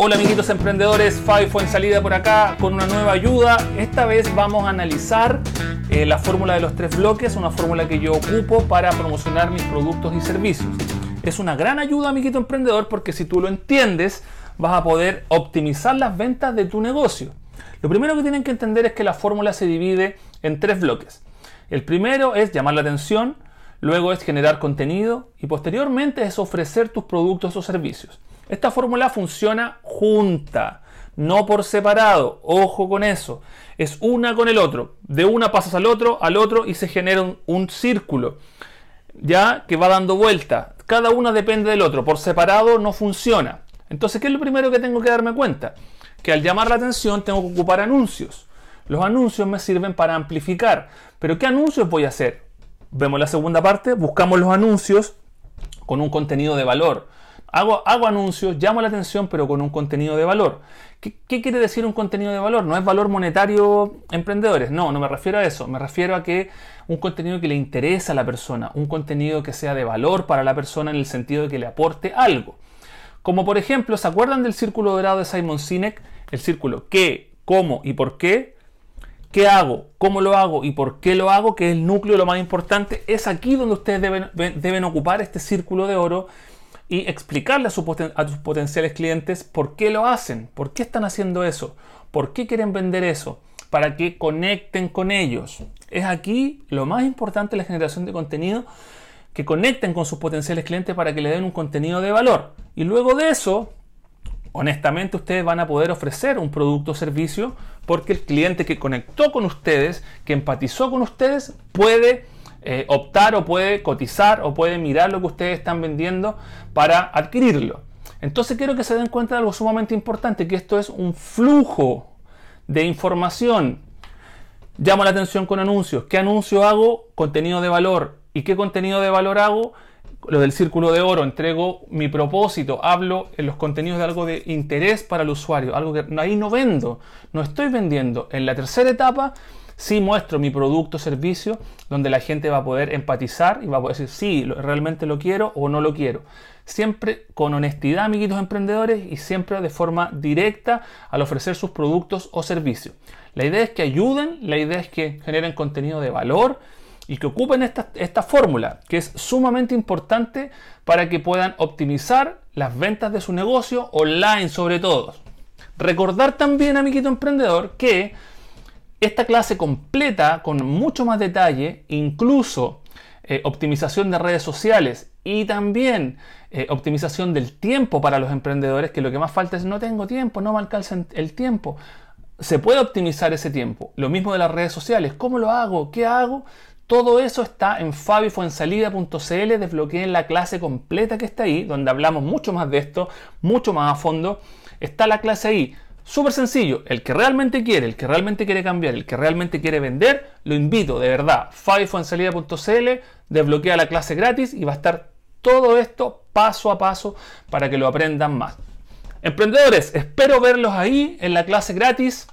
Hola amiguitos emprendedores, Fabi fue en salida por acá con una nueva ayuda. Esta vez vamos a analizar eh, la fórmula de los tres bloques, una fórmula que yo ocupo para promocionar mis productos y servicios. Es una gran ayuda amiguito emprendedor porque si tú lo entiendes vas a poder optimizar las ventas de tu negocio. Lo primero que tienen que entender es que la fórmula se divide en tres bloques. El primero es llamar la atención, luego es generar contenido y posteriormente es ofrecer tus productos o servicios. Esta fórmula funciona junta, no por separado. Ojo con eso. Es una con el otro. De una pasas al otro, al otro y se genera un, círculo. Ya que va dando vuelta. Cada una depende del otro. Por separado no funciona. Entonces, ¿qué es lo primero que tengo que darme cuenta? Que al llamar la atención tengo que ocupar anuncios. Los anuncios me sirven para amplificar. Pero ¿qué anuncios voy a hacer? Vemos la segunda parte, buscamos los anuncios con un contenido de valor. Hago, anuncios, llamo la atención, pero con un contenido de valor. ¿Qué, quiere decir un contenido de valor? No es valor monetario emprendedores. No, no me refiero a eso. Me refiero a que un contenido que le interesa a la persona, un contenido que sea de valor para la persona en el sentido de que le aporte algo. Como por ejemplo, ¿se acuerdan del círculo dorado de Simon Sinek? El círculo qué, cómo y por qué. ¿Qué hago? ¿Cómo lo hago? ¿Y por qué lo hago? Que es el núcleo, lo más importante. Es aquí donde ustedes deben, ocupar este círculo de oro y explicarle a, sus potenciales clientes por qué lo hacen, por qué están haciendo eso, por qué quieren vender eso, para que conecten con ellos. Es aquí lo más importante la generación de contenido, que conecten con sus potenciales clientes para que le den un contenido de valor. Y luego de eso, honestamente ustedes van a poder ofrecer un producto o servicio porque el cliente que conectó con ustedes, que empatizó con ustedes, puede eh, optar o puede cotizar o puede mirar lo que ustedes están vendiendo para adquirirlo. Entonces quiero que se den cuenta de algo sumamente importante, que esto es un flujo de información. Llamo la atención con anuncios. ¿Qué anuncio hago? Contenido de valor. ¿Y qué contenido de valor hago? Lo del círculo de oro. Entrego mi propósito. Hablo en los contenidos de algo de interés para el usuario. Algo que ahí no vendo. No estoy vendiendo. En la tercera etapa si muestro mi producto o servicio donde la gente va a poder empatizar y va a poder decir si realmente lo quiero o no lo quiero. Siempre con honestidad, amiguitos emprendedores, y siempre de forma directa al ofrecer sus productos o servicios. La idea es que ayuden, la idea es que generen contenido de valor y que ocupen esta, esta fórmula, que es sumamente importante para que puedan optimizar las ventas de su negocio online sobre todo. Recordar también, amiguito emprendedor, que esta clase completa con mucho más detalle, incluso eh, optimización de redes sociales y también eh, optimización del tiempo para los emprendedores, que lo que más falta es no tengo tiempo, no me alcanza el tiempo. Se puede optimizar ese tiempo. Lo mismo de las redes sociales. ¿Cómo lo hago? ¿Qué hago? Todo eso está en fabifuensalida.cl. Desbloqueen la clase completa que está ahí, donde hablamos mucho más de esto, mucho más a fondo. Está la clase ahí. Súper sencillo, el que realmente quiere, el que realmente quiere cambiar, el que realmente quiere vender, lo invito de verdad. fabifuensalida.cl, desbloquea la clase gratis y va a estar todo esto paso a paso para que lo aprendan más. Emprendedores, espero verlos ahí en la clase gratis.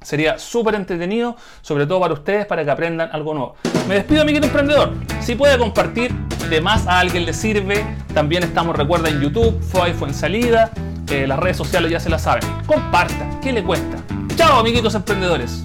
Sería súper entretenido, sobre todo para ustedes, para que aprendan algo nuevo. Me despido, amiguito emprendedor. Si puede compartir de más a alguien le sirve, también estamos, recuerda, en YouTube, Fue las redes sociales ya se las saben. Comparta, ¿qué le cuesta? Chao, amiguitos emprendedores.